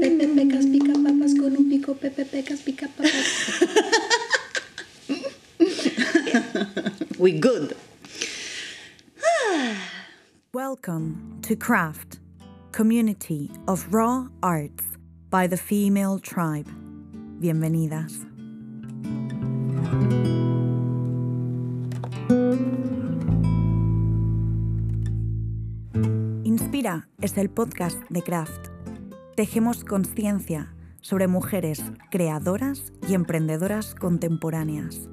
Pepe Pecas pica papas con un pico. Pepe Pecas pica papas. We good. Welcome to Craft, community of raw arts by the female tribe. Bienvenidas. Es el podcast de Craft. Tejemos conciencia sobre mujeres creadoras y emprendedoras contemporáneas.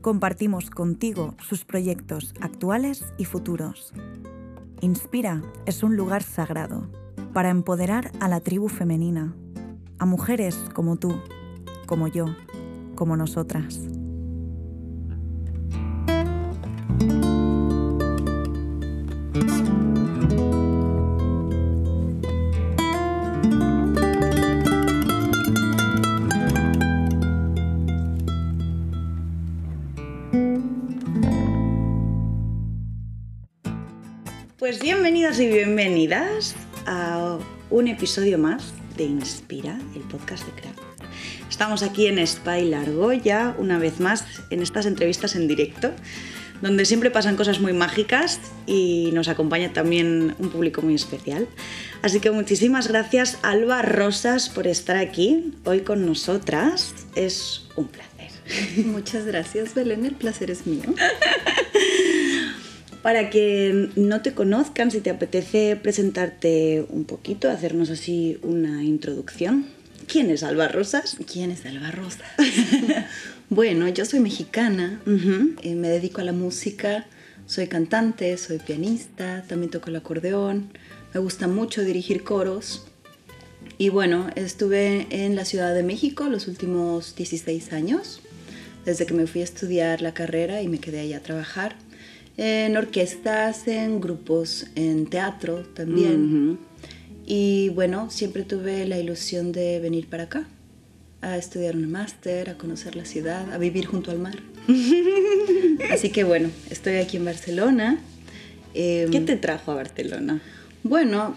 Compartimos contigo sus proyectos actuales y futuros. Inspira es un lugar sagrado para empoderar a la tribu femenina, a mujeres como tú, como yo, como nosotras. Un episodio más de Inspira, el podcast de Craft. Estamos aquí en Spy Largoya, una vez más, en estas entrevistas en directo, donde siempre pasan cosas muy mágicas y nos acompaña también un público muy especial. Así que muchísimas gracias, Alba Rosas, por estar aquí hoy con nosotras. Es un placer. Muchas gracias, Belén. El placer es mío. Para que no te conozcan, si te apetece presentarte un poquito, hacernos así una introducción. ¿Quién es Alba Rosas? ¿Quién es Alba Rosa? bueno, yo soy mexicana, eh, me dedico a la música, soy cantante, soy pianista, también toco el acordeón, me gusta mucho dirigir coros. Y bueno, estuve en la Ciudad de México los últimos 16 años, desde que me fui a estudiar la carrera y me quedé allá a trabajar en orquestas, en grupos, en teatro también. Y bueno, siempre tuve la ilusión de venir para acá, a estudiar un máster, a conocer la ciudad, a vivir junto al mar. Así que bueno, estoy aquí en Barcelona. Em, ¿Qué te trajo a Barcelona? Bueno,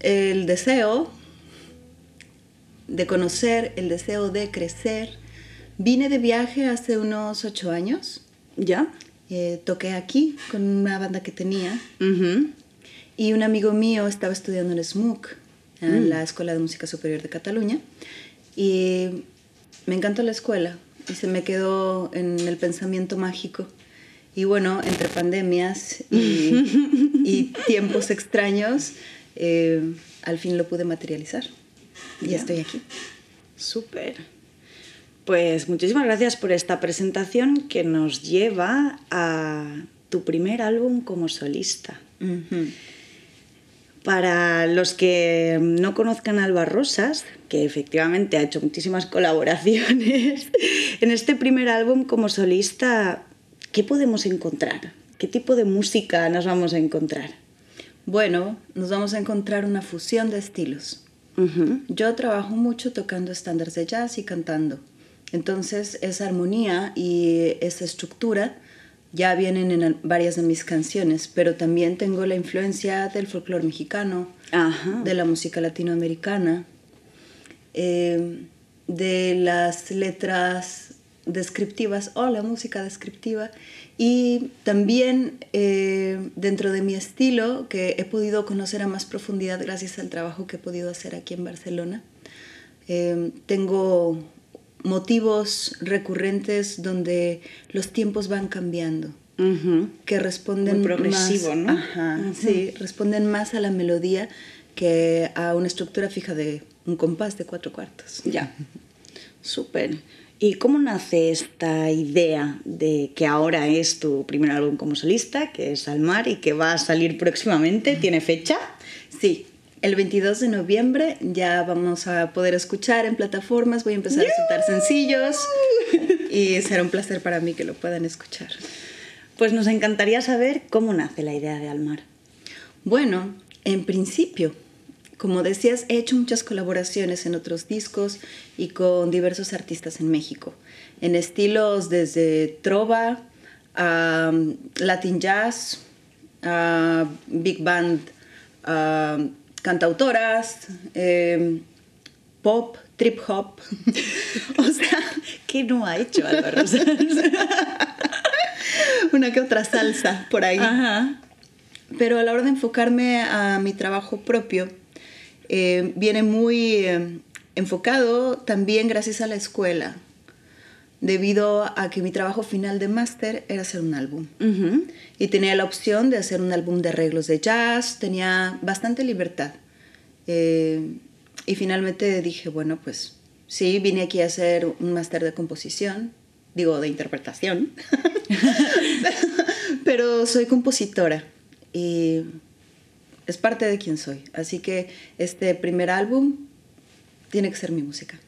el deseo de conocer, el deseo de crecer. Vine de viaje hace unos ocho años. ¿Ya? Eh, toqué aquí con una banda que tenía y un amigo mío estaba estudiando en SMUC, en la Escuela de Música Superior de Cataluña, y me encantó la escuela y se me quedó en el pensamiento mágico. Y bueno, entre pandemias y, y tiempos extraños, eh, al fin lo pude materializar. Y Ya. estoy aquí. Súper. Pues muchísimas gracias por esta presentación que nos lleva a tu primer álbum como solista. Para los que no conozcan a Alba Rosas, que efectivamente ha hecho muchísimas colaboraciones, en este primer álbum como solista, ¿qué podemos encontrar? ¿Qué tipo de música nos vamos a encontrar? Bueno, nos vamos a encontrar una fusión de estilos. Yo trabajo mucho tocando estándares de jazz y cantando. Entonces, esa armonía y esa estructura ya vienen en varias de mis canciones, pero también tengo la influencia del folclore mexicano, Ajá. de la música latinoamericana, eh, de las letras descriptivas o la música descriptiva y también eh, dentro de mi estilo que he podido conocer a más profundidad gracias al trabajo que he podido hacer aquí en Barcelona. Eh, tengo motivos recurrentes donde los tiempos van cambiando que responden Muy progresivo, más, ¿no? Ajá, sí, responden más a la melodía que a una estructura fija de un compás de cuatro cuartos. Ya. Súper. ¿Y cómo nace esta idea de que ahora es tu primer álbum como solista, que es Almar y que va a salir próximamente? ¿Tiene fecha? Sí, el 22 de noviembre ya vamos a poder escuchar en plataformas, voy a empezar a soltar sencillos y será un placer para mí que lo puedan escuchar. Pues nos encantaría saber cómo nace la idea de Almar. Bueno, en principio, como decías, he hecho muchas colaboraciones en otros discos y con diversos artistas en México, en estilos desde trova a um, Latin jazz, a big band, a cantautoras, em, pop, trip hop. o sea, ¿qué no ha hecho Álvaro? Una que otra salsa por ahí. Pero a la hora de enfocarme a mi trabajo propio, eh, viene muy eh, enfocado también gracias a la escuela, debido a que mi trabajo final de máster era hacer un álbum. Y tenía la opción de hacer un álbum de arreglos de jazz, tenía bastante libertad. Eh, y finalmente dije, bueno, pues sí, vine aquí a hacer un máster de composición, digo, de interpretación, pero soy compositora y es parte de quien soy. Así que este primer álbum tiene que ser mi música.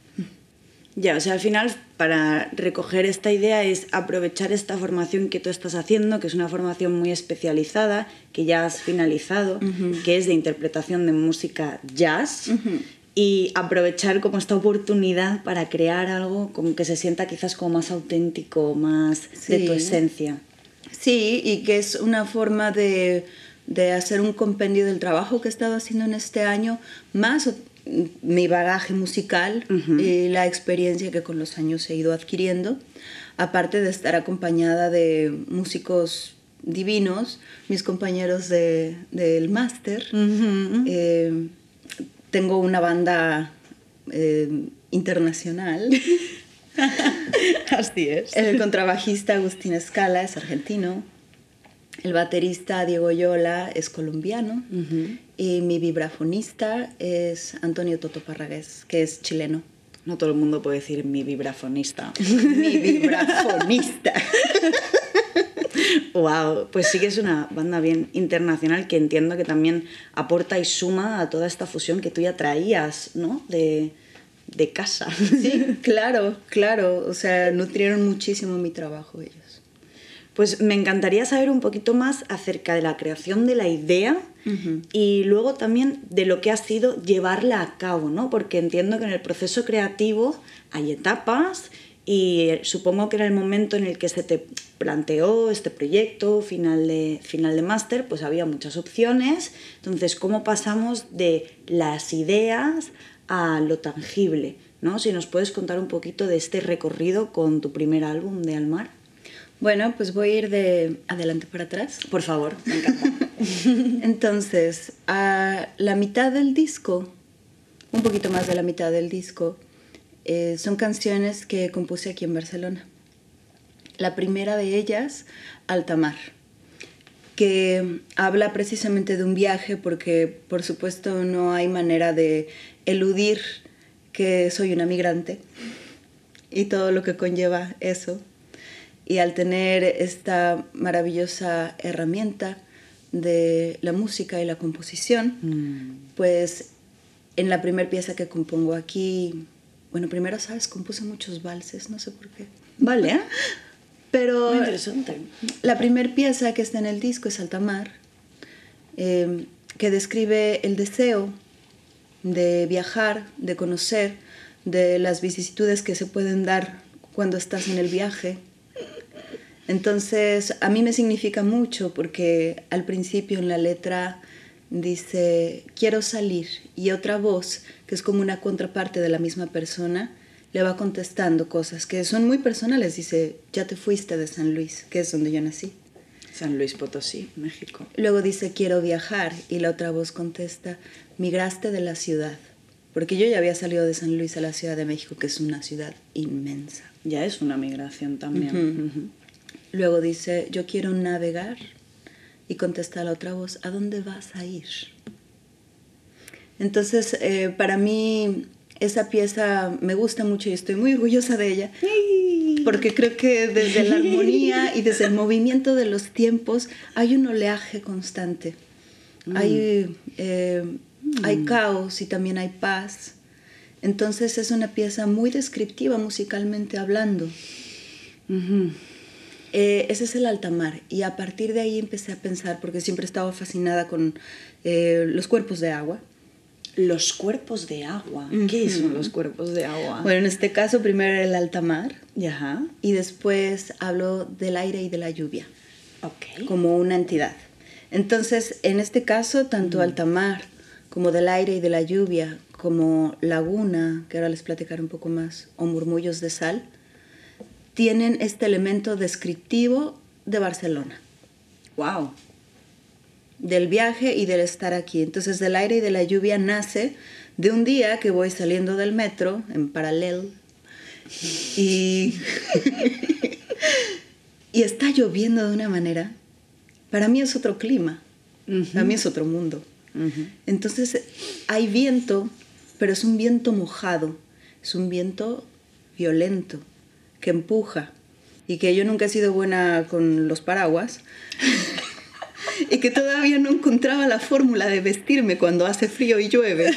Ya, o sea, al final para recoger esta idea es aprovechar esta formación que tú estás haciendo, que es una formación muy especializada, que ya has finalizado, que es de interpretación de música jazz, y aprovechar como esta oportunidad para crear algo como que se sienta quizás como más auténtico, más de tu esencia. Sí, y que es una forma de, de hacer un compendio del trabajo que he estado haciendo en este año, más mi bagaje musical y la experiencia que con los años he ido adquiriendo, aparte de estar acompañada de músicos divinos, mis compañeros del de, máster. Eh, tengo una banda eh, internacional. Así es. El contrabajista Agustín Escala es argentino. El baterista Diego Yola es colombiano y mi vibrafonista es Antonio Toto Parragués, que es chileno. No todo el mundo puede decir mi vibrafonista. mi vibrafonista. wow, pues sí que es una banda bien internacional que entiendo que también aporta y suma a toda esta fusión que tú ya traías, ¿no? De, de casa. Sí, claro, claro. O sea, nutrieron muchísimo mi trabajo ellos. Pues me encantaría saber un poquito más acerca de la creación de la idea y luego también de lo que ha sido llevarla a cabo, ¿no? Porque entiendo que en el proceso creativo hay etapas y supongo que era el momento en el que se te planteó este proyecto final de, final de máster, pues había muchas opciones. Entonces, ¿cómo pasamos de las ideas a lo tangible? ¿no? Si nos puedes contar un poquito de este recorrido con tu primer álbum de Almar. Bueno, pues voy a ir de adelante para atrás. Por favor, me encanta. Entonces, a la mitad del disco, un poquito más de la mitad del disco, eh, son canciones que compuse aquí en Barcelona. La primera de ellas, Altamar, que habla precisamente de un viaje porque por supuesto no hay manera de eludir que soy una migrante y todo lo que conlleva eso y al tener esta maravillosa herramienta de la música y la composición, mm. pues en la primera pieza que compongo aquí, bueno, primero, ¿sabes? Compuse muchos valses, no sé por qué. Vale, ¿eh? Pero Muy interesante. la primera pieza que está en el disco es Altamar, eh, que describe el deseo de viajar, de conocer, de las vicisitudes que se pueden dar cuando estás en el viaje entonces, a mí me significa mucho porque al principio en la letra dice, quiero salir, y otra voz, que es como una contraparte de la misma persona, le va contestando cosas que son muy personales. Dice, ya te fuiste de San Luis, que es donde yo nací. San Luis Potosí, México. Luego dice, quiero viajar, y la otra voz contesta, migraste de la ciudad. Porque yo ya había salido de San Luis a la Ciudad de México, que es una ciudad inmensa. Ya es una migración también. Luego dice, yo quiero navegar. Y contesta la otra voz, ¿a dónde vas a ir? Entonces, eh, para mí, esa pieza me gusta mucho y estoy muy orgullosa de ella. Porque creo que desde la armonía y desde el movimiento de los tiempos hay un oleaje constante. Mm. Hay, eh, hay mm. caos y también hay paz. Entonces es una pieza muy descriptiva musicalmente hablando. Eh, ese es el altamar y a partir de ahí empecé a pensar, porque siempre estaba fascinada con eh, los cuerpos de agua, Los cuerpos de agua. ¿Qué son los cuerpos de agua? Bueno, en este caso primero el alta mar Ajá. y después hablo del aire y de la lluvia Ok. como una entidad. Entonces, en este caso, tanto alta mar como del aire y de la lluvia, como laguna, que ahora les platicaré un poco más, o murmullos de sal, tienen este elemento descriptivo de Barcelona. Wow. del viaje y del estar aquí. Entonces, del aire y de la lluvia nace de un día que voy saliendo del metro en paralelo y, y está lloviendo de una manera. Para mí es otro clima, para mí es otro mundo. Entonces, hay viento, pero es un viento mojado, es un viento violento que empuja y que yo nunca he sido buena con los paraguas y que todavía no encontraba la fórmula de vestirme cuando hace frío y llueve.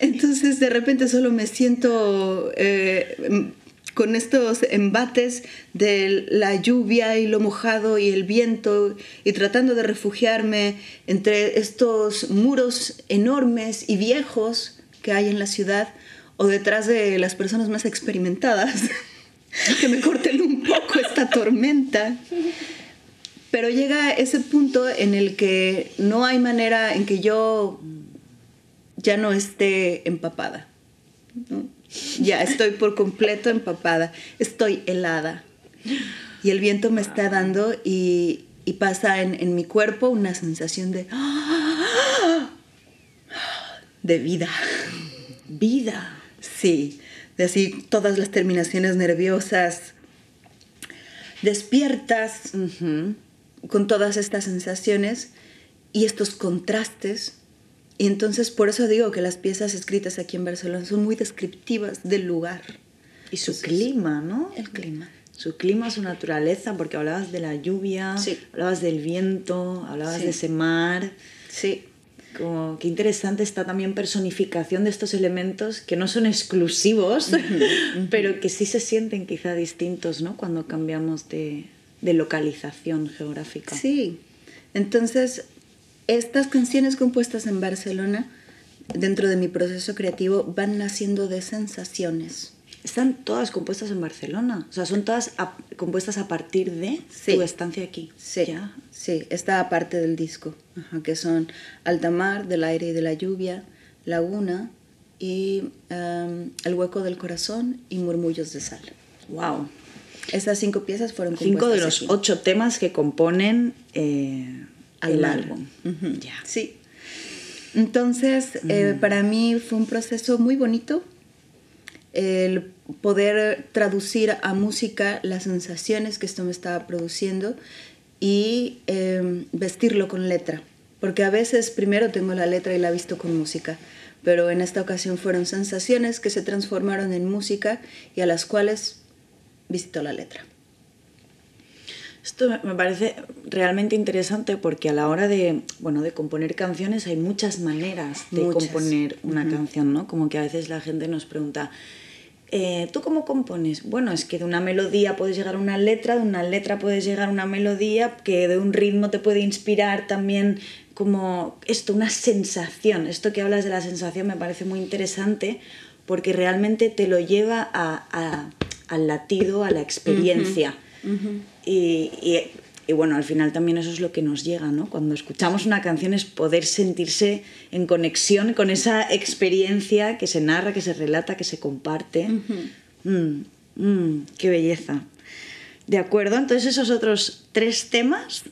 Entonces de repente solo me siento eh, con estos embates de la lluvia y lo mojado y el viento y tratando de refugiarme entre estos muros enormes y viejos que hay en la ciudad o detrás de las personas más experimentadas que me corten un poco esta tormenta. Pero llega ese punto en el que no hay manera en que yo ya no esté empapada. ¿no? Ya estoy por completo empapada, estoy helada. Y el viento me está dando y, y pasa en, en mi cuerpo una sensación de... de vida. Vida. Sí, de así todas las terminaciones nerviosas despiertas con todas estas sensaciones y estos contrastes. Y entonces por eso digo que las piezas escritas aquí en Barcelona son muy descriptivas del lugar. Y su clima, ¿no? El clima. Su clima, su naturaleza, porque hablabas de la lluvia, Sí. hablabas del viento, hablabas Sí. de ese mar. Sí, Como qué interesante está también personificación de estos elementos que no son exclusivos, pero que sí se sienten quizá distintos, ¿no? Cuando cambiamos de, de localización geográfica. sí. Entonces, estas canciones compuestas en Barcelona, dentro de mi proceso creativo, van naciendo de sensaciones. Están todas compuestas en Barcelona, o sea, son todas a- compuestas a partir de Sí. tu estancia aquí. Sí, Ya. sí, esta parte del disco, ajá, que son Alta Mar, Del Aire y de la Lluvia, Laguna y em, El Hueco del Corazón y Murmullos de Sal. Wow. Estas cinco piezas fueron Cinco de compuestas los aquí. ocho temas que componen eh, el mar. álbum. Ujú, Ya. Sí. Entonces, eh, para mí fue un proceso muy bonito el poder traducir a música las sensaciones que esto me estaba produciendo y eh, vestirlo con letra. Porque a veces primero tengo la letra y la visto con música, pero en esta ocasión fueron sensaciones que se transformaron en música y a las cuales visito la letra. Esto me- parece realmente interesante porque a la hora de, bueno, de componer canciones hay muchas maneras de Muchas. componer una canción, ¿no? Como que a veces la gente nos pregunta, eh, ¿tú cómo compones? Bueno, es que de una melodía puedes llegar a una letra, de una letra puedes llegar a una melodía, que de un ritmo te puede inspirar también como esto, una sensación. Esto que hablas de la sensación me parece muy interesante porque realmente te lo lleva a- a- al latido, a la experiencia. Y, y- y bueno, al final también eso es lo que nos llega, ¿no? Cuando escuchamos una canción es poder sentirse en conexión con esa experiencia que se narra, que se relata, que se comparte. Mm, mm, ¡Qué belleza! De acuerdo, entonces esos otros tres temas.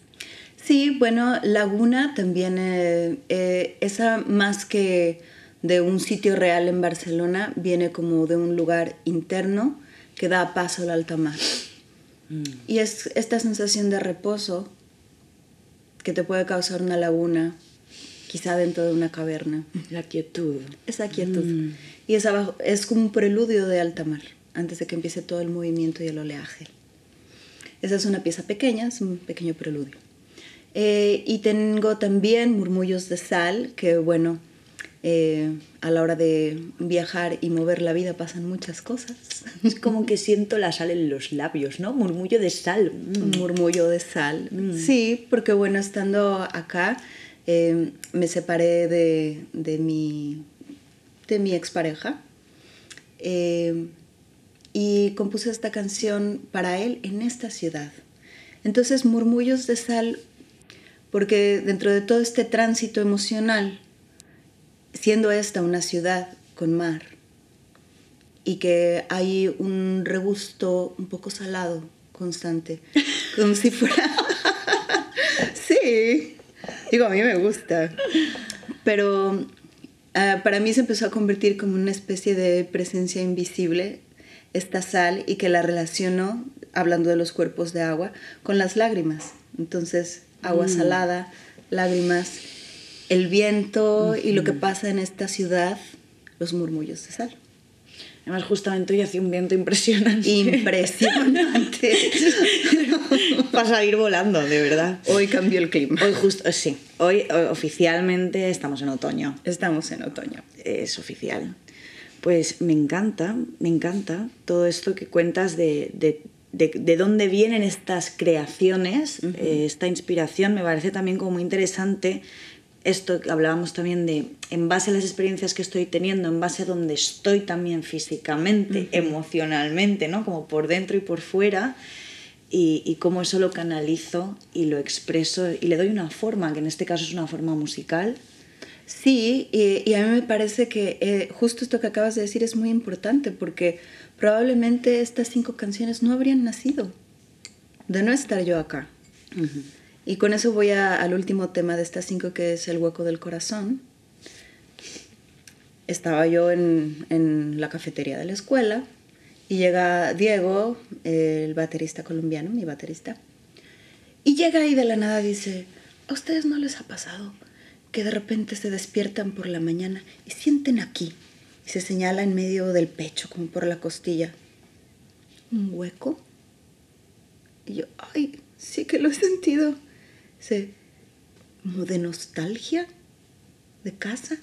Sí, bueno, Laguna también, eh, eh, esa más que de un sitio real en Barcelona, viene como de un lugar interno que da paso al alta mar. Y es esta sensación de reposo que te puede causar una laguna, quizá dentro de una caverna. La quietud. Esa quietud. Y es, abajo, es como un preludio de alta mar, antes de que empiece todo el movimiento y el oleaje. Esa es una pieza pequeña, es un pequeño preludio. Eh, y tengo también murmullos de sal, que bueno, eh, a la hora de viajar y mover la vida pasan muchas cosas. Es como que siento la sal en los labios, ¿no? Murmullo de sal. Mm. Murmullo de sal. Sí, porque bueno, estando acá, Eh, me separé de, de, mi, de mi expareja eh, y compuse esta canción para él en esta ciudad. Entonces, Murmullos de Sal, porque dentro de todo este tránsito emocional, siendo esta una ciudad con mar y que hay un regusto un poco salado constante, como si fuera... sí, digo, a mí me gusta, pero ah, para mí se empezó a convertir como una especie de presencia invisible esta sal y que la relaciono, hablando de los cuerpos de agua, con las lágrimas. Entonces, agua mm. salada, lágrimas, el viento y lo que pasa en esta ciudad, los murmullos de sal. Además, justamente hoy hace un viento impresionante. Impresionante. Para salir volando, de verdad. Hoy cambió el clima. Hoy justo, eh, sí. Hoy oficialmente estamos en otoño. Estamos en otoño. Es oficial. Pues me encanta, me encanta todo esto que cuentas de, de, de, dónde vienen estas creaciones, eh, esta inspiración. Me parece también como muy interesante esto hablábamos también de, en base a las experiencias que estoy teniendo, en base a donde estoy también físicamente, emocionalmente, ¿no? Como por dentro y por fuera, y, y, cómo eso lo canalizo y lo expreso y le doy una forma, que en este caso es una forma musical. Sí, y, a mí me parece que eh, justo esto que acabas de decir es muy importante porque probablemente estas cinco canciones no habrían nacido de no estar yo acá. Y con eso voy al último tema de estas cinco, que es el hueco del corazón. Estaba yo en, en la cafetería de la escuela y llega Diego, el baterista colombiano, mi baterista, y llega ahí de la nada dice, ¿a ustedes no les ha pasado que de repente se despiertan por la mañana y sienten aquí? Y se señala en medio del pecho, como por la costilla, un hueco. Y yo, ay, sí que lo he sentido se, como de nostalgia de casa.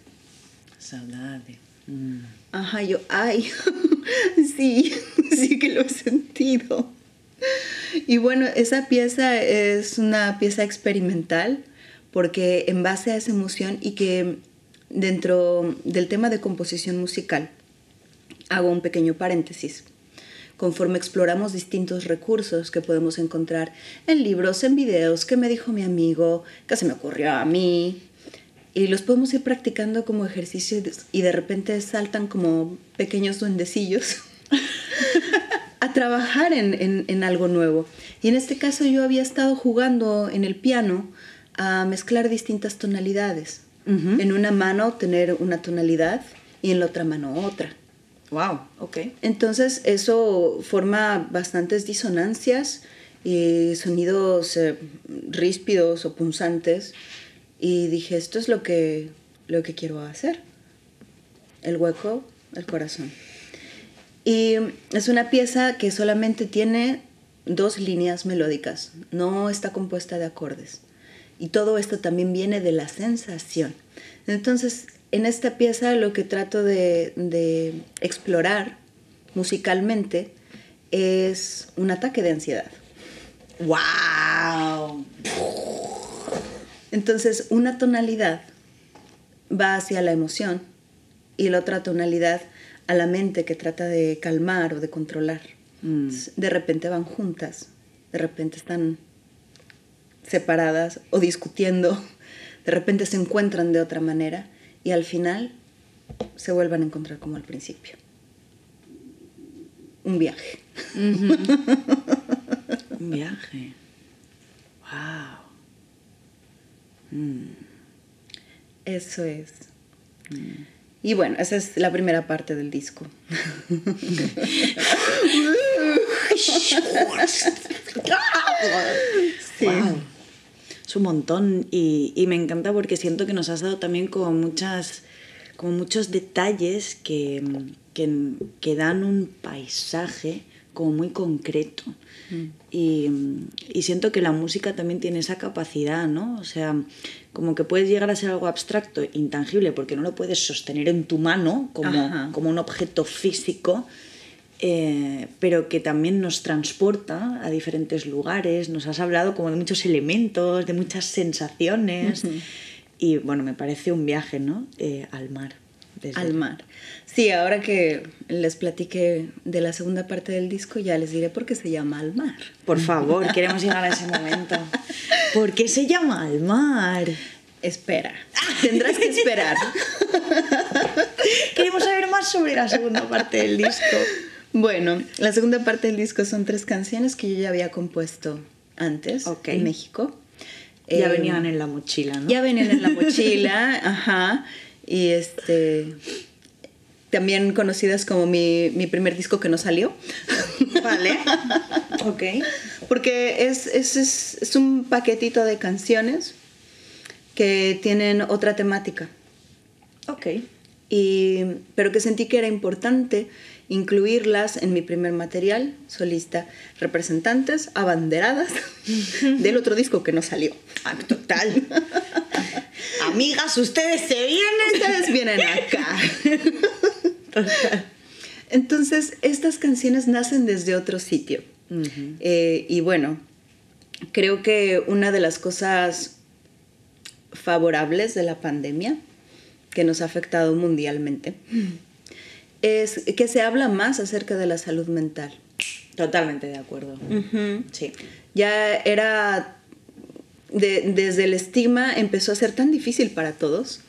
Saudade. Mm. Ajá, yo, ay, sí, sí que lo he sentido. Y bueno, esa pieza es una pieza experimental porque en base a esa emoción y que dentro del tema de composición musical, hago un pequeño paréntesis conforme exploramos distintos recursos que podemos encontrar en libros, en videos, que me dijo mi amigo, que se me ocurrió a mí. Y los podemos ir practicando como ejercicio y de repente saltan como pequeños duendecillos a trabajar en, en, algo nuevo. Y en este caso yo había estado jugando en el piano a mezclar distintas tonalidades. En una mano tener una tonalidad y en la otra mano otra. Wow, ok. Entonces eso forma bastantes disonancias y sonidos eh, ríspidos o punzantes y dije, esto es lo que, lo que quiero hacer. El hueco, el corazón. Y es una pieza que solamente tiene dos líneas melódicas, no está compuesta de acordes. Y todo esto también viene de la sensación. Entonces, en esta pieza lo que trato de, explorar musicalmente es un ataque de ansiedad. ¡Wow! Entonces, una tonalidad va hacia la emoción y la otra tonalidad a la mente que trata de calmar o de controlar. Mm. De repente van juntas, de repente están separadas o discutiendo, de repente se encuentran de otra manera y al final se vuelvan a encontrar como al principio. Un viaje. Un viaje. Wow. Mm. Eso es. Mm. Y bueno, esa es la primera parte del disco. sí un montón y, me encanta porque siento que nos has dado también como muchas como muchos detalles que, que, dan un paisaje como muy concreto. Mm. Y, y, siento que la música también tiene esa capacidad, ¿no? O sea, como que puedes llegar a ser algo abstracto, intangible, porque no lo puedes sostener en tu mano como, como un objeto físico, eh, pero que también nos transporta a diferentes lugares. Nos has hablado como de muchos elementos, de muchas sensaciones. Y bueno, me parece un viaje, ¿no? Eh, al mar. desde- Al mar. Sí, ahora que les platiqué de la segunda parte del disco, ya les diré por qué se llama Al mar. Por favor, queremos llegar a ese momento. ¿Por qué se llama al mar? Espera, tendrás que esperar. Queremos saber más sobre la segunda parte del disco. Bueno, la segunda parte del disco son tres canciones que yo ya había compuesto antes en México. Ya Eh, venían en la mochila, ¿no? Ya venían en la mochila, ajá. Y este. También conocidas como mi, mi primer disco que no salió. Vale. ok. Porque es, es, es, es un paquetito de canciones que tienen otra temática. Ok. Y, pero que sentí que era importante incluirlas en mi primer material solista, representantes abanderadas del otro disco que no salió. Ah, total. Amigas, ustedes se vienen. Ustedes vienen acá. Entonces, estas canciones nacen desde otro sitio. Eh, y bueno, creo que una de las cosas favorables de la pandemia que nos ha afectado mundialmente es que se habla más acerca de la salud mental. Totalmente de acuerdo. Sí. Ya era, de- desde el estigma empezó a ser tan difícil para todos,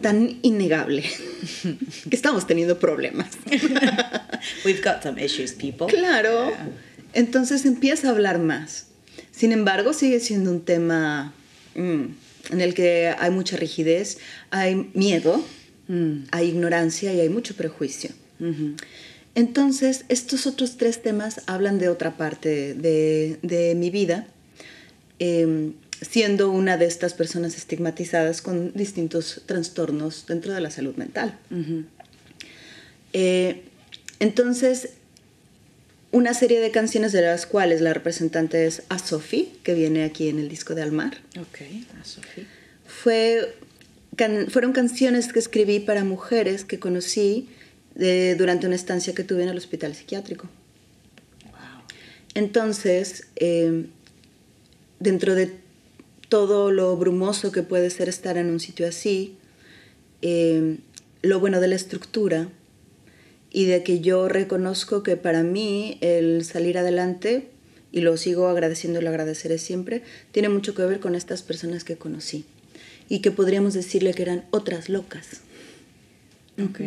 tan innegable, que estamos teniendo problemas. We've got some issues, people. Claro. Entonces empieza a hablar más. Sin embargo, sigue siendo un tema mm, en el que hay mucha rigidez, hay miedo, Mm. hay ignorancia y hay mucho prejuicio. Entonces, estos otros tres temas hablan de otra parte de, de mi vida, eh, siendo una de estas personas estigmatizadas con distintos trastornos dentro de la salud mental. Eh, entonces, una serie de canciones de las cuales la representante es a Sophie, que viene aquí en el disco de Almar, Ok, a Sofía. fue, can- fueron canciones que escribí para mujeres que conocí de- durante una estancia que tuve en el hospital psiquiátrico. Entonces, eh, dentro de todo lo brumoso que puede ser estar en un sitio así, eh, lo bueno de la estructura y de que yo reconozco que para mí el salir adelante, y lo sigo agradeciendo y lo agradeceré siempre, tiene mucho que ver con estas personas que conocí y que podríamos decirle que eran otras locas Ok.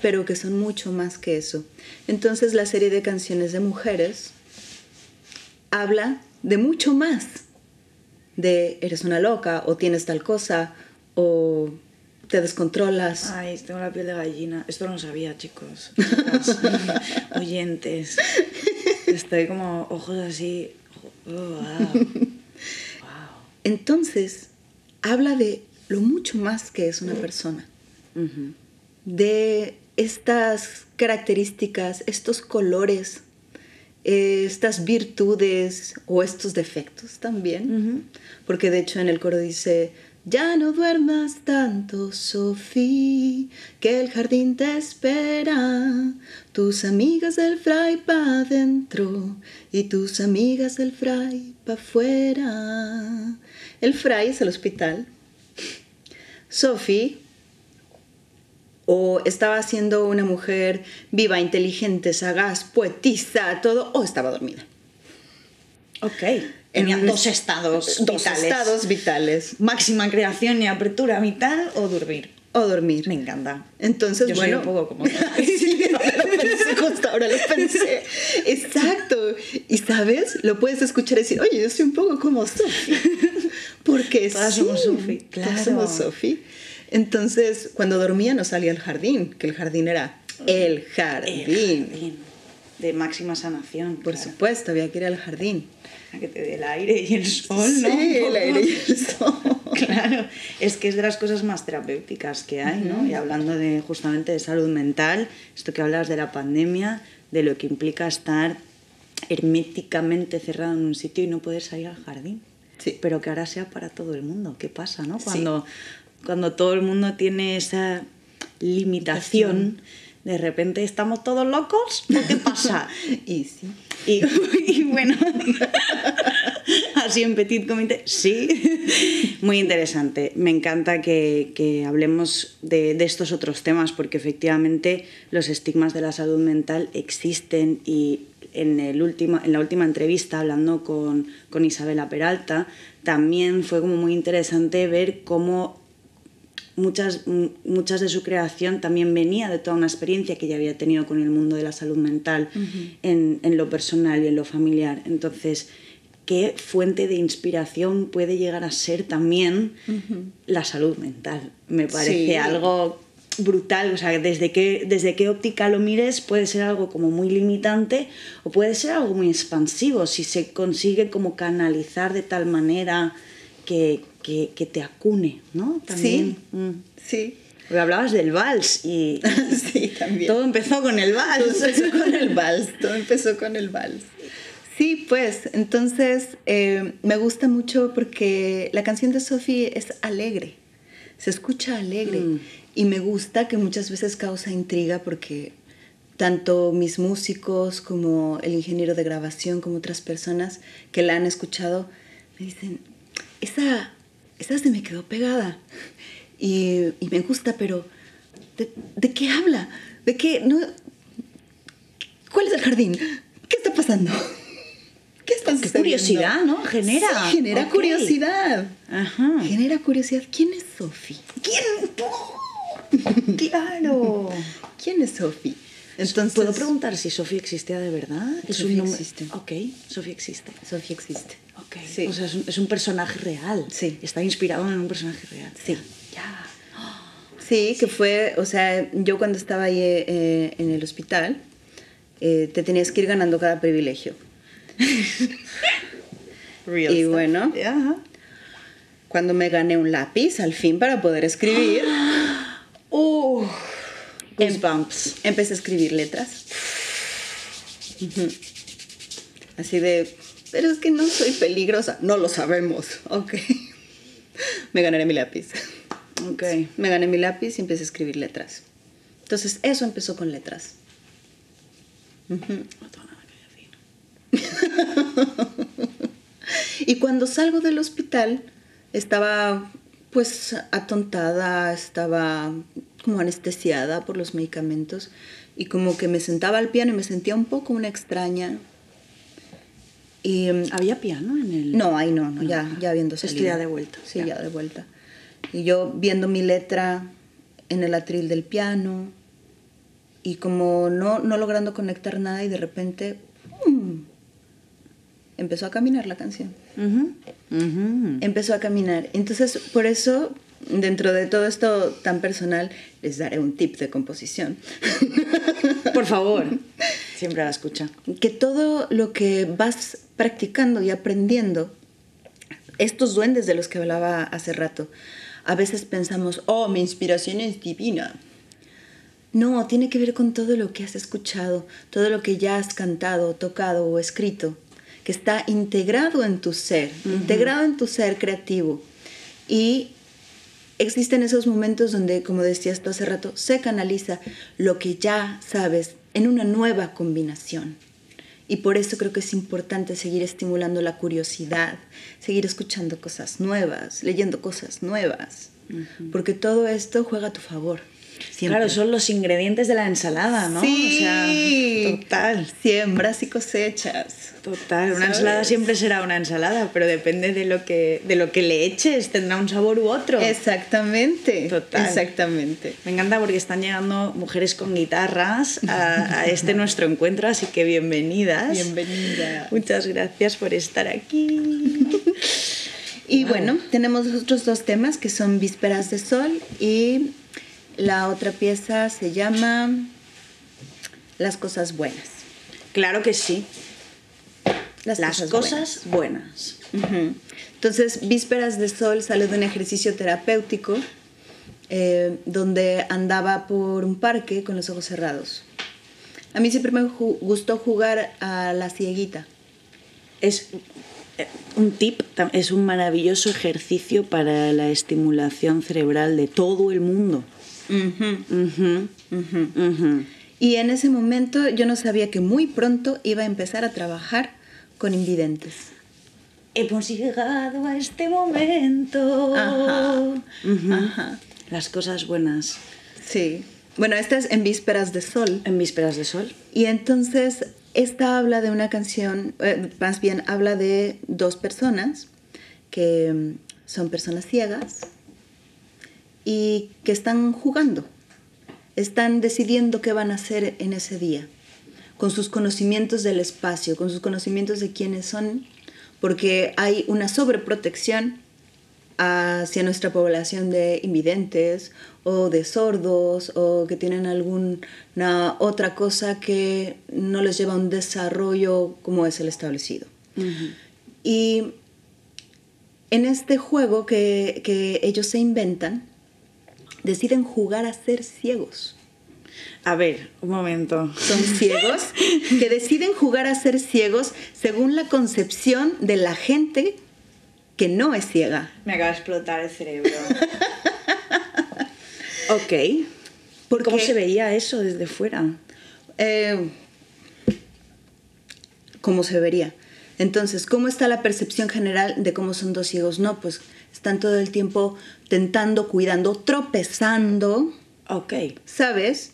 pero que son mucho más que eso. Entonces la serie de canciones de mujeres habla de mucho más, de eres una loca o tienes tal cosa o te descontrolas. Ay, tengo la piel de gallina. Esto no lo sabía, chicos. Chicas, oyentes. Estoy como ojos así. Oh, wow. Wow. Entonces habla de lo mucho más que es una persona, de estas características, estos colores, eh, estas virtudes o estos defectos también. Porque de hecho en el coro dice, ya no duermas tanto, Sofía, que el jardín te espera. Tus amigas del fray pa' adentro y tus amigas del fray pa' afuera. El fray es el hospital. Sophie o estaba siendo una mujer viva, inteligente, sagaz, poetisa, todo, o estaba dormida. Ok. Tenía En dos estados Dos vitales. estados vitales. Máxima creación y apertura vital o dormir. O dormir. Me encanta. Entonces, Yo soy bueno. un poco como- sí, ahora lo pensé, justo ahora lo pensé. Exacto. Y sabes, lo puedes escuchar y decir, oye, yo soy un poco como Sophie. Porque Todas sí, somos Todas claro. somos Sophie. Entonces, cuando dormía no salía al jardín, que el jardín era el jardín. El jardín. De máxima sanación. Por claro. supuesto, había que ir al jardín. A que te dé el aire y el sol, sí, ¿no? Un el aire y el sol. Claro, es que es de las cosas más terapéuticas que hay, ¿no? Y hablando de justamente de salud mental, esto que hablas de la pandemia, de lo que implica estar herméticamente cerrado en un sitio y no poder salir al jardín. Sí. Pero que ahora sea para todo el mundo. ¿Qué pasa, no? Sí. Cuando, cuando todo el mundo tiene esa limitación, de repente estamos todos locos, ¿o qué pasa? Y sí. Y, y bueno, así en petit comité, sí. Muy interesante. Me encanta que, que hablemos de, de, estos otros temas porque efectivamente los estigmas de la salud mental existen y en, el último, en la última entrevista hablando con, con Isabela Peralta también fue como muy interesante ver cómo muchas, muchas de su creación también venía de toda una experiencia que ya había tenido con el mundo de la salud mental uh -huh. en, en, lo personal y en lo familiar. Entonces, ¿qué fuente de inspiración puede llegar a ser también uh -huh. la salud mental? Me parece sí. algo brutal, o sea, desde qué, desde qué óptica lo mires puede ser algo como muy limitante o puede ser algo muy expansivo si se consigue como canalizar de tal manera que, que, que te acune, ¿no? También. Sí, mm. sí. Porque hablabas del vals y sí, también. todo empezó con el vals. Todo empezó con el vals, todo empezó con el vals. Sí, pues, entonces eh, me gusta mucho porque la canción de Sophie es alegre, se escucha alegre mm. y me gusta que muchas veces causa intriga porque tanto mis músicos como el ingeniero de grabación como otras personas que la han escuchado me dicen, esa, esa se me quedó pegada y, y me gusta, pero ¿de, ¿de, qué habla? ¿De qué? No, ¿Cuál es el jardín? ¿Qué está pasando? ¿Qué Qué curiosidad, ¿no? Genera. Sí, genera okay. curiosidad. Ajá. Genera curiosidad. ¿Quién es Sophie? ¿Quién? claro. ¿Quién es Sophie? Entonces, ¿Puedo preguntar si Sofía existía de verdad? ¿Es Sofía un nombre? existe. Ok, Sofía existe. Sofía existe. Ok. Sí. O sea, es un, es un, personaje real. Sí. Está inspirado en un personaje real. Sí. Ya. Sí, que fue, o sea, yo cuando estaba ahí eh, en el hospital, eh, te tenías que ir ganando cada privilegio. Real y stuff. bueno, Yeah. cuando me gané un lápiz al fin para poder escribir, Uh, Em- goosebumps. empecé a escribir letras. Así de, pero es que no soy peligrosa. No lo sabemos. Ok. Me ganaré mi lápiz. Ok. Me gané mi lápiz y empecé a escribir letras. Entonces, eso empezó con letras. No tengo nada que decir. Y cuando salgo del hospital, estaba pues atontada, estaba como anestesiada por los medicamentos y como que me sentaba al piano y me sentía un poco una extraña. Y, em, ¿Había piano en el...? no, ahí no, no, ya, ya viendo salido. ya de vuelta. Sí, ya. de vuelta. Y yo viendo mi letra en el atril del piano y como no, no logrando conectar nada y de repente. Empezó a caminar la canción. Ujú. Empezó a caminar. Entonces, por eso, dentro de todo esto tan personal, les daré un tip de composición. Por favor. Siempre la escucha. que todo lo que vas practicando y aprendiendo, estos duendes de los que hablaba hace rato, a veces pensamos, oh, mi inspiración es divina. No, tiene que ver con todo lo que has escuchado, todo lo que ya has cantado, tocado o escrito, que está integrado en tu ser, integrado en tu ser creativo. Y existen esos momentos donde, como decías tú hace rato, se canaliza lo que ya sabes en una nueva combinación. Y por eso creo que es importante seguir estimulando la curiosidad, seguir escuchando cosas nuevas, leyendo cosas nuevas, porque todo esto juega a tu favor. Siempre. Claro, son los ingredientes de la ensalada, ¿no? Sí, O sea, total. Siembras y cosechas. Total, una ¿Sabes? ensalada siempre será una ensalada, pero depende de lo que de lo que le eches, tendrá un sabor u otro. Exactamente. Total. Exactamente. Me encanta porque están llegando mujeres con guitarras a, a este nuestro encuentro, así que bienvenidas. Bienvenida. Muchas gracias por estar aquí. Y Wow. bueno, tenemos otros dos temas que son Vísperas de Sol y la otra pieza se llama Las cosas buenas. Claro que sí. Las, Las cosas, buenas. Entonces, Vísperas de Sol sale de un ejercicio terapéutico eh, donde andaba por un parque con los ojos cerrados. A mí siempre me ju- gustó jugar a la cieguita. Es eh, un tip, es un maravilloso ejercicio para la estimulación cerebral de todo el mundo. Ujú, ujú. Y en ese momento yo no sabía que muy pronto iba a empezar a trabajar con invidentes. hemos llegado a este momento. Ajá, ajá. Las cosas buenas Sí. Bueno, esta es En Vísperas de Sol. en vísperas de sol. Y entonces, esta habla de una canción, eh, más bien habla de dos personas que mm, son personas ciegas y que están jugando, están decidiendo qué van a hacer en ese día, con sus conocimientos del espacio, con sus conocimientos de quiénes son, porque hay una sobreprotección hacia nuestra población de invidentes o de sordos o que tienen alguna otra cosa que no les lleva a un desarrollo como es el establecido. Y en este juego que, que ellos se inventan, deciden jugar a ser ciegos. A ver, un momento. Son ciegos que deciden jugar a ser ciegos según la concepción de la gente que no es ciega. Me acaba de explotar el cerebro. ok. Porque- ¿Cómo se veía eso desde fuera? Eh, ¿Cómo se vería? Entonces, ¿cómo está la percepción general de cómo son dos ciegos? No, pues están todo el tiempo tentando, cuidando, tropezando, Ok. ¿sabes?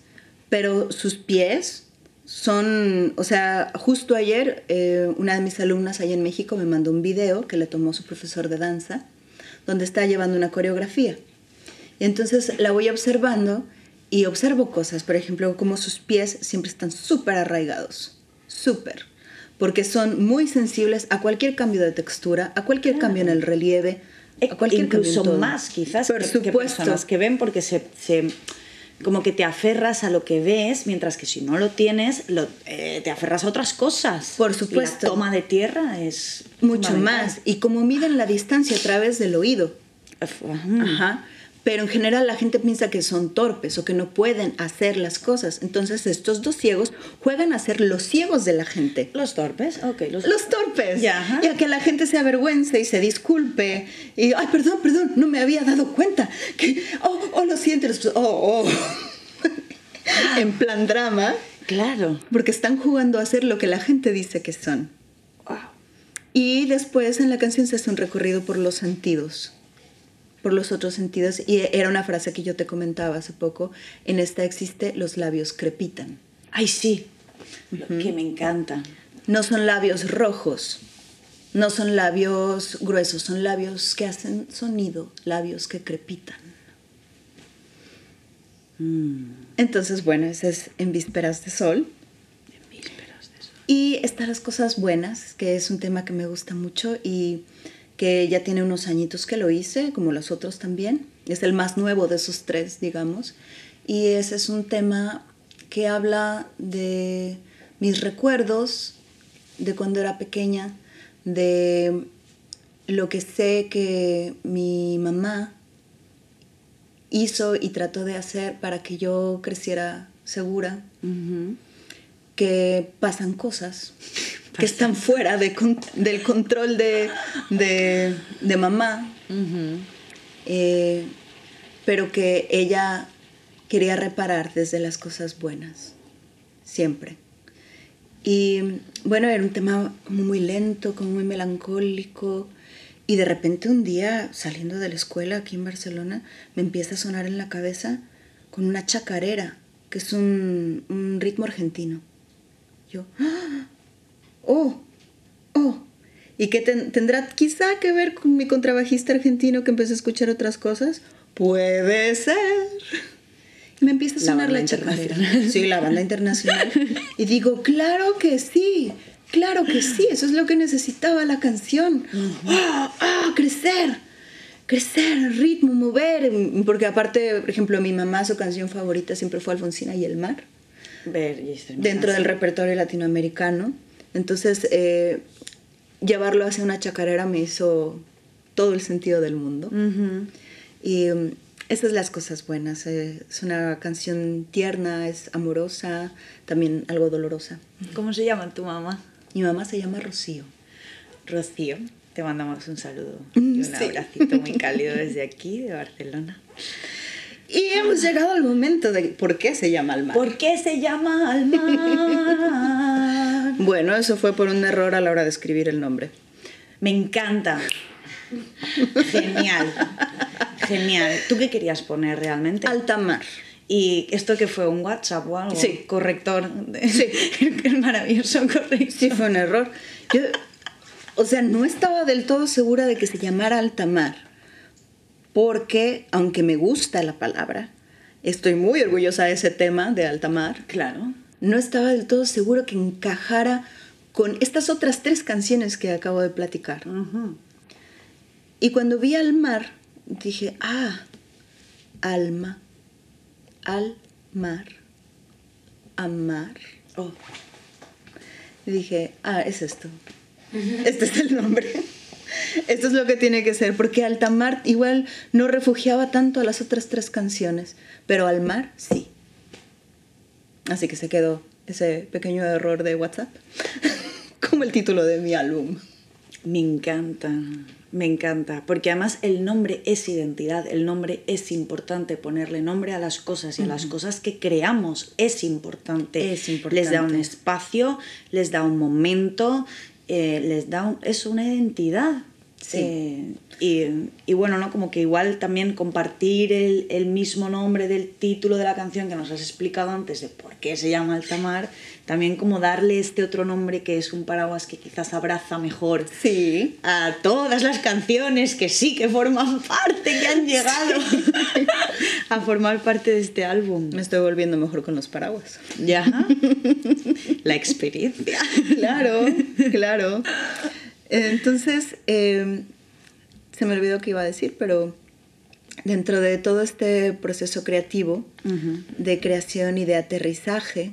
Pero sus pies son, o sea, justo ayer eh, una de mis alumnas allá en México me mandó un video que le tomó su profesor de danza, donde está llevando una coreografía. Y entonces la voy observando y observo cosas, por ejemplo, como sus pies siempre están súper arraigados, súper, porque son muy sensibles a cualquier cambio de textura, a cualquier cambio en el relieve, cualquier cambio en Incluso más, quizás, Por que, que personas que ven porque se, se- como que te aferras a lo que ves, mientras que si no lo tienes, lo- eh, te aferras a otras cosas. Por supuesto. la toma de tierra es Mucho más. Y como miden la distancia a través del oído. Ajá. Pero en general la gente piensa que son torpes o que no pueden hacer las cosas. Entonces estos dos ciegos juegan a ser los ciegos de la gente. Los torpes, ok. Los, Los torpes. Ya. Y a que la gente se avergüence y se disculpe. Y, ay, perdón, perdón, no me había dado cuenta. Que, oh, oh, lo siento. Oh, oh. en plan drama. Claro. Porque están jugando a ser lo que la gente dice que son. Wow. Y después en la canción se hace un recorrido por los sentidos, por los otros sentidos. Y era una frase que yo te comentaba hace poco. En esta existe los labios crepitan. Ay, sí. Lo Que me encanta. No son labios rojos, no son labios gruesos, son labios que hacen sonido, labios que crepitan. Entonces, bueno, ese es En Vísperas de Sol. Vísperas de sol. Y están las cosas buenas, que es un tema que me gusta mucho y que ya tiene unos añitos que lo hice, como los otros también. Es el más nuevo de esos tres, digamos. Y ese es un tema que habla de mis recuerdos de cuando era pequeña, de lo que sé que mi mamá hizo y trató de hacer para que yo creciera segura, que pasan cosas que están fuera de del control de, de- de mamá, eh, pero que ella quería reparar desde las cosas buenas, siempre. Y bueno, era un tema como muy lento, como muy melancólico. Y de repente un día, saliendo de la escuela aquí en Barcelona, me empieza a sonar en la cabeza con una chacarera, que es un, un ritmo argentino. Yo, ¡ah! ¡Oh! ¡oh! ¿Y que tendrá quizá que ver con mi contrabajista argentino que empecé a escuchar otras cosas? Puede ser. Y me empieza a La sonar banda la, chacarera. Sí, la banda internacional. Y digo, claro que sí, claro que sí, eso es lo que necesitaba la canción. ¡Ah! ¡Ah! crecer, crecer, ritmo, mover. Porque aparte, por ejemplo, mi mamá, su canción favorita siempre fue Alfonsina y el mar Ver y dentro del repertorio latinoamericano. Entonces, eh, llevarlo hacia una chacarera me hizo todo el sentido del mundo. Y um, esas son las cosas buenas. eh, es una canción tierna, es amorosa, también algo dolorosa. ¿Cómo se llama tu mamá? Mi mamá se llama Rocío. Rocío. Te mandamos un saludo y un Sí. abracito muy cálido desde aquí, de Barcelona. Y hemos llegado al momento de por qué se llama el mar. ¿Por qué se llama al mar? Bueno, eso fue por un error a la hora de escribir el nombre. Me encanta. Genial. Genial. ¿Tú qué querías poner realmente? Alta mar. ¿Y esto que fue un WhatsApp o algo? Sí. Corrector. Sí. es maravilloso, correcto. Sí, fue un error. Yo, o sea, no estaba del todo segura de que se llamara alta mar, porque aunque me gusta la palabra, estoy muy orgullosa de ese tema de alta mar, Claro. no estaba del todo seguro que encajara con estas otras tres canciones que acabo de platicar. Y cuando vi al mar, dije, ah, alma, al mar, amar. Oh. Y dije, ah, es esto. Este es el nombre. Esto es lo que tiene que ser, porque alta mar igual no refugiaba tanto a las otras tres canciones, pero al mar sí. Así que se quedó ese pequeño error de WhatsApp, como el título de mi álbum. Me encanta, me encanta, porque además el nombre es identidad, el nombre es importante, ponerle nombre a las cosas y a las cosas que creamos es importante. Es importante. Les da un espacio, les da un momento, eh, les da un- es una identidad. Sí. Eh, y, y bueno, ¿no? Como que igual también compartir el, el mismo nombre del título de la canción que nos has explicado antes de por qué se llama Altamar, también como darle este otro nombre que es un paraguas que quizás abraza mejor Sí. a todas las canciones que sí que forman parte, que han llegado a formar parte de este álbum. Me estoy volviendo mejor con los paraguas. Ya, la experiencia. Claro, claro. Entonces, eh, se me olvidó que iba a decir, pero dentro de todo este proceso creativo de creación y de aterrizaje,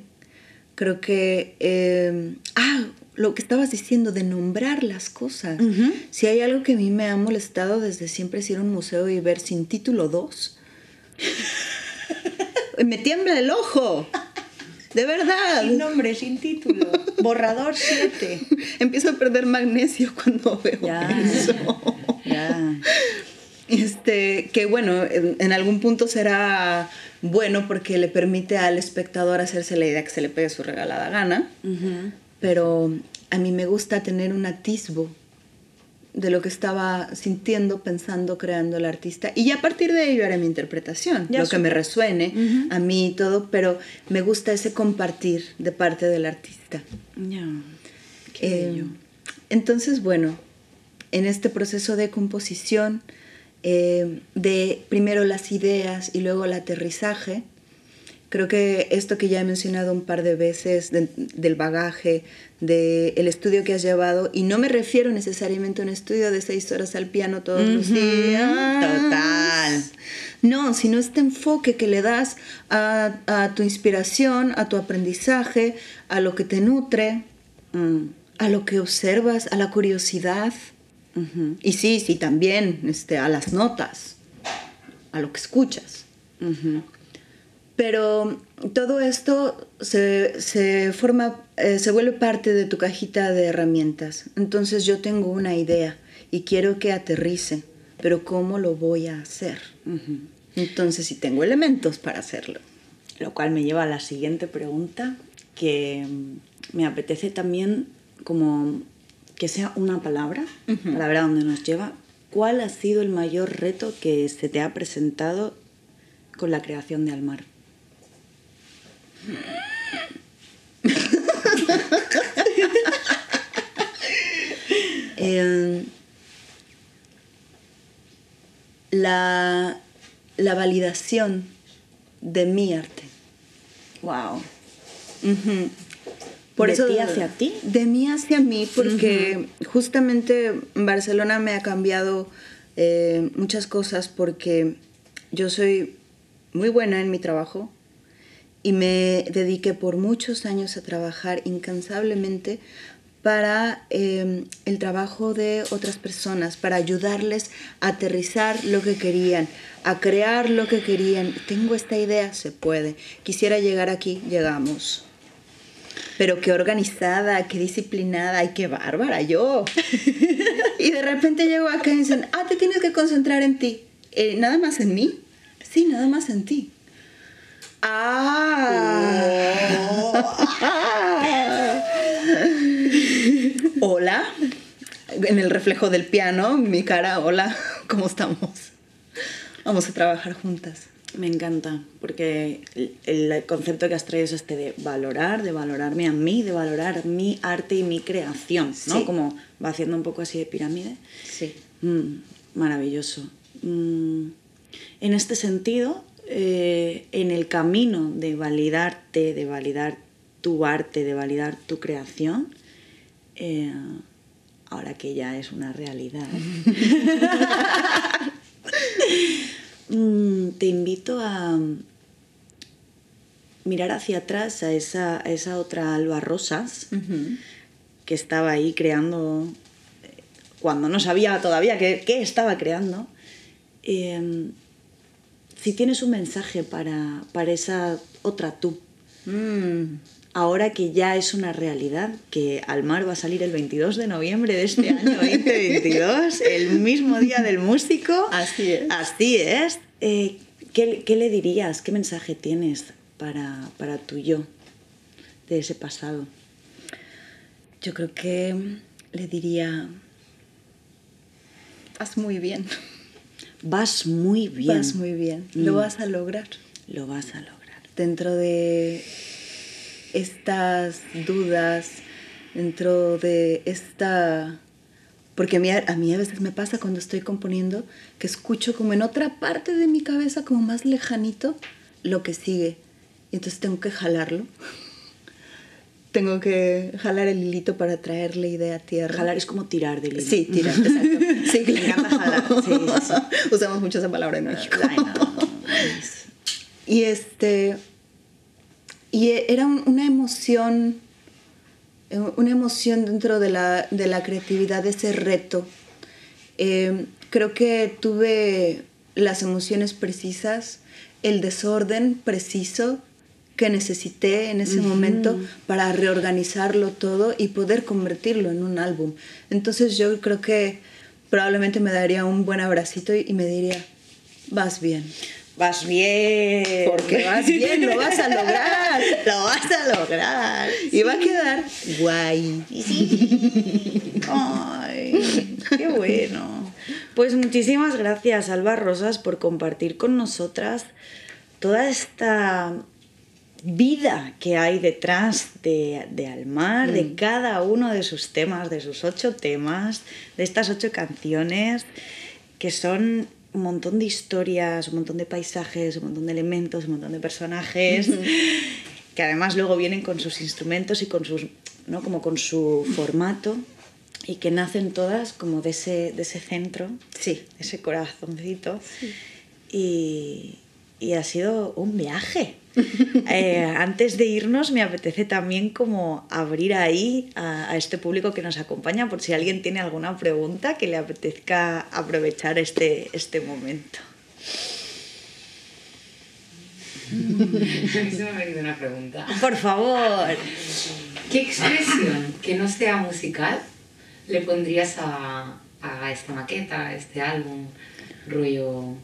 creo que... eh, ah, lo que estabas diciendo de nombrar las cosas. Si hay algo que a mí me ha molestado desde siempre es ir a un museo y ver sin título 2. me tiembla el ojo. De verdad. Sin nombre, sin título. Borrador 7. Empiezo a perder magnesio cuando veo Ya. eso. Ya. Este, que bueno, en, en algún punto será bueno porque le permite al espectador hacerse la idea que se le pegue su regalada gana, pero a mí me gusta tener un atisbo de lo que estaba sintiendo, pensando, creando el artista. Y ya a partir de ello haré mi interpretación, Ya lo que me resuene a mí y todo, pero me gusta ese compartir de parte del artista. Ya. Qué Eh, bello. entonces, bueno, en este proceso de composición, eh, de primero las ideas y luego el aterrizaje, creo que esto que ya he mencionado un par de veces de- del bagaje, del estudio que has llevado, y no me refiero necesariamente a un estudio de seis horas al piano todos los días. total. No, sino este enfoque que le das a, a tu inspiración, a tu aprendizaje, a lo que te nutre, Mm. a lo que observas, a la curiosidad. Y sí, sí, también este, a las notas, a lo que escuchas. Ujú. Pero todo esto se, se forma, eh, se vuelve parte de tu cajita de herramientas. Entonces yo tengo una idea y quiero que aterrice, pero ¿cómo lo voy a hacer? Entonces sí tengo elementos para hacerlo. Lo cual me lleva a la siguiente pregunta, que mm, me apetece también como que sea una palabra, para ver a dónde nos lleva. ¿Cuál ha sido el mayor reto que se te ha presentado con la creación de Almar? Eh, la, la validación de mi arte. ¡Wow! Por ¿De eso, ti hacia ti? De mí hacia mí, porque justamente Barcelona me ha cambiado eh, muchas cosas porque yo soy muy buena en mi trabajo y me dediqué por muchos años a trabajar incansablemente para eh, el trabajo de otras personas, para ayudarles a aterrizar lo que querían, a crear lo que querían. Tengo esta idea, se puede. Quisiera llegar aquí, llegamos. Pero qué organizada, qué disciplinada, ay, qué bárbara yo. y de repente llego acá y dicen, ah, te tienes que concentrar en ti. Eh, ¿Nada más en mí? Sí, nada más en ti. Ah. Hola. en el reflejo del piano, mi cara, hola, ¿cómo estamos? Vamos a trabajar juntas. Me encanta, porque el, concepto que has traído es este de valorar, de valorarme a mí, de valorar mi arte y mi creación, ¿no? Como va haciendo un poco así de pirámide. Sí. Mm, maravilloso. Mm, en este sentido, eh, en el camino de validarte, de validar tu arte, de validar tu creación, eh, ahora que ya es una realidad, mm, te invito a mirar hacia atrás a esa, esa otra Alba Rosas que estaba ahí creando eh, cuando no sabía todavía qué, estaba creando. Si tienes un mensaje para, para esa otra tú, mm. ahora que ya es una realidad, que Almar va a salir el 22 de noviembre de este año 2022, el mismo día del músico. Así es. Así es. Eh, ¿qué, ¿qué, le dirías? ¿Qué mensaje tienes para, para tu yo de ese pasado? Yo creo que le diría, vas muy bien. Vas muy bien. Vas muy bien. Lo mm. vas a lograr. Lo vas a lograr. Dentro de estas dudas, dentro de esta... Porque a mí, a mí a veces me pasa cuando estoy componiendo que escucho como en otra parte de mi cabeza, como más lejanito, lo que sigue. Y entonces tengo que jalarlo tengo que jalar el hilito para traer la idea a tierra. Jalar es como tirar del hilo. Sí, tirar, exacto. Sí, me encanta jalar. Sí, sí. Usamos mucho esa palabra en México. y este. Y era una emoción, una emoción dentro de la, de la creatividad, de ese reto. Eh, creo que tuve las emociones precisas, el desorden preciso que necesité en ese momento para reorganizarlo todo y poder convertirlo en un álbum. Entonces yo creo que probablemente me daría un buen abracito y, me diría, vas bien. Vas bien. Porque vas bien, lo vas a lograr. lo vas a lograr. Y va a quedar guay. Ay, qué bueno. Pues muchísimas gracias, Alba Rosas, por compartir con nosotras toda esta vida que hay detrás de, de Almar, de mm. cada uno de sus temas, de sus ocho temas, de estas ocho canciones, que son un montón de historias, un montón de paisajes, un montón de elementos, un montón de personajes, que además luego vienen con sus instrumentos y con sus, ¿no? como con su formato y que nacen todas como de ese, de ese centro, sí. ese corazoncito. Y, y ha sido un viaje. Eh, antes de irnos me apetece también como abrir ahí a, este público que nos acompaña por si alguien tiene alguna pregunta que le apetezca aprovechar este, este momento. se me ha venido una pregunta. Por favor. ¿Qué expresión que no sea musical le pondrías a, a esta maqueta, a este álbum, rollo...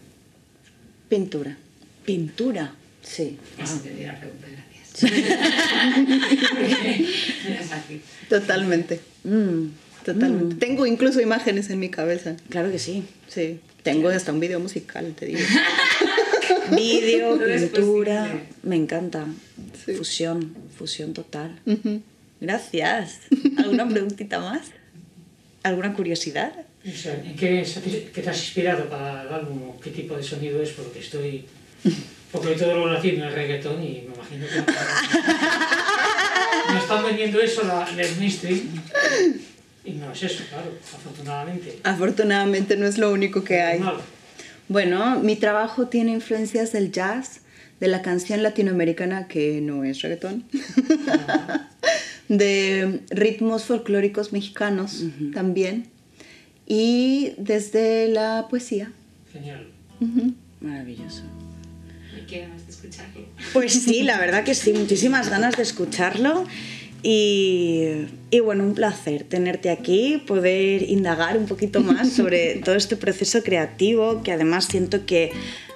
Pintura. Pintura. Sí. Eso la pregunta, gracias. Totalmente. Mm, totalmente. Mm. Tengo incluso imágenes en mi cabeza. Claro que sí. Sí. Tengo hasta un video musical, te digo. Vídeo, pintura. Me encanta. Fusión, fusión total. Gracias. ¿Alguna preguntita más? ¿Alguna curiosidad? ¿En qué, qué te has inspirado para el álbum? ¿Qué tipo de sonido es? Porque estoy porque todo lo relaciono en el reggaetón y me imagino que me están vendiendo eso la, el mainstream. Y no es eso, claro, afortunadamente. Afortunadamente no es lo único que hay. Bueno, mi trabajo tiene influencias del jazz, de la canción latinoamericana que no es reggaetón, de ritmos folclóricos mexicanos también, y desde la poesía. Genial. Maravilloso ganas de escucharlo. Pues sí, la verdad que sí, muchísimas ganas de escucharlo. Y, y, bueno, un placer tenerte aquí, poder indagar un poquito más sobre todo este proceso creativo, que además siento que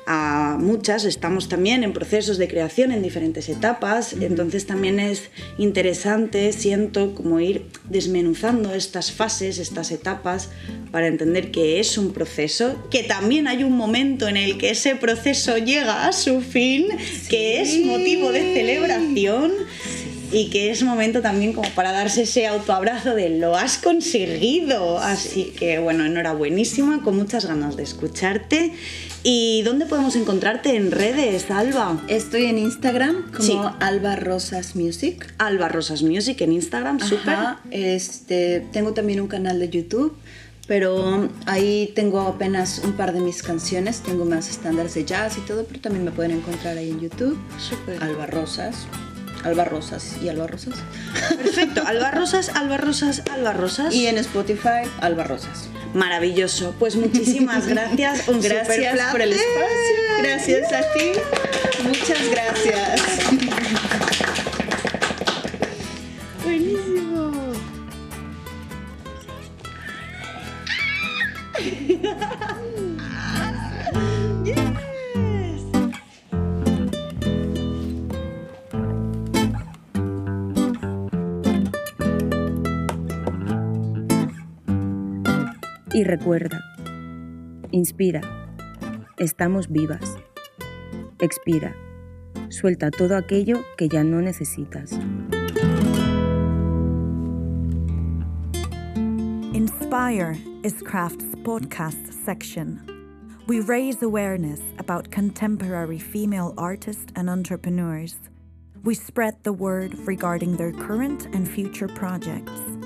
a muchas. Estamos también en procesos de creación en diferentes etapas, entonces también es interesante, siento, como ir desmenuzando estas fases, estas etapas, para entender que es un proceso, que también hay un momento en el que ese proceso llega a su fin, que es motivo de celebración y que es momento también como para darse ese autoabrazo de lo has conseguido. Así que bueno, enhorabuenísima, con muchas ganas de escucharte. ¿Y dónde podemos encontrarte en redes, Alba? Estoy en Instagram como Sí. Alba Rosas Music. Alba Rosas Music en Instagram, súper. Este, tengo también un canal de YouTube, pero ahí tengo apenas un par de mis canciones. Tengo más estándares de jazz y todo, pero también me pueden encontrar ahí en YouTube. Súper. Alba Rosas. Alba Rosas y Alba Rosas. Perfecto, Alba Rosas, Alba Rosas, Alba Rosas. Y en Spotify, Alba Rosas. Maravilloso. Pues muchísimas gracias. Un Gracias por el espacio. Gracias a ti. Muchas gracias. Buenísimo. Y recuerda, inspira, estamos vivas. Expira, suelta todo aquello que ya no necesitas. Inspire is Craft's podcast section. We raise awareness about contemporary female artists and entrepreneurs. We spread the word regarding their current and future projects.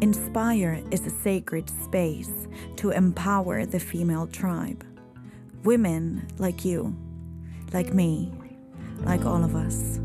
Inspire is a sacred space to empower the female tribe. Women like you, like me, like all of us.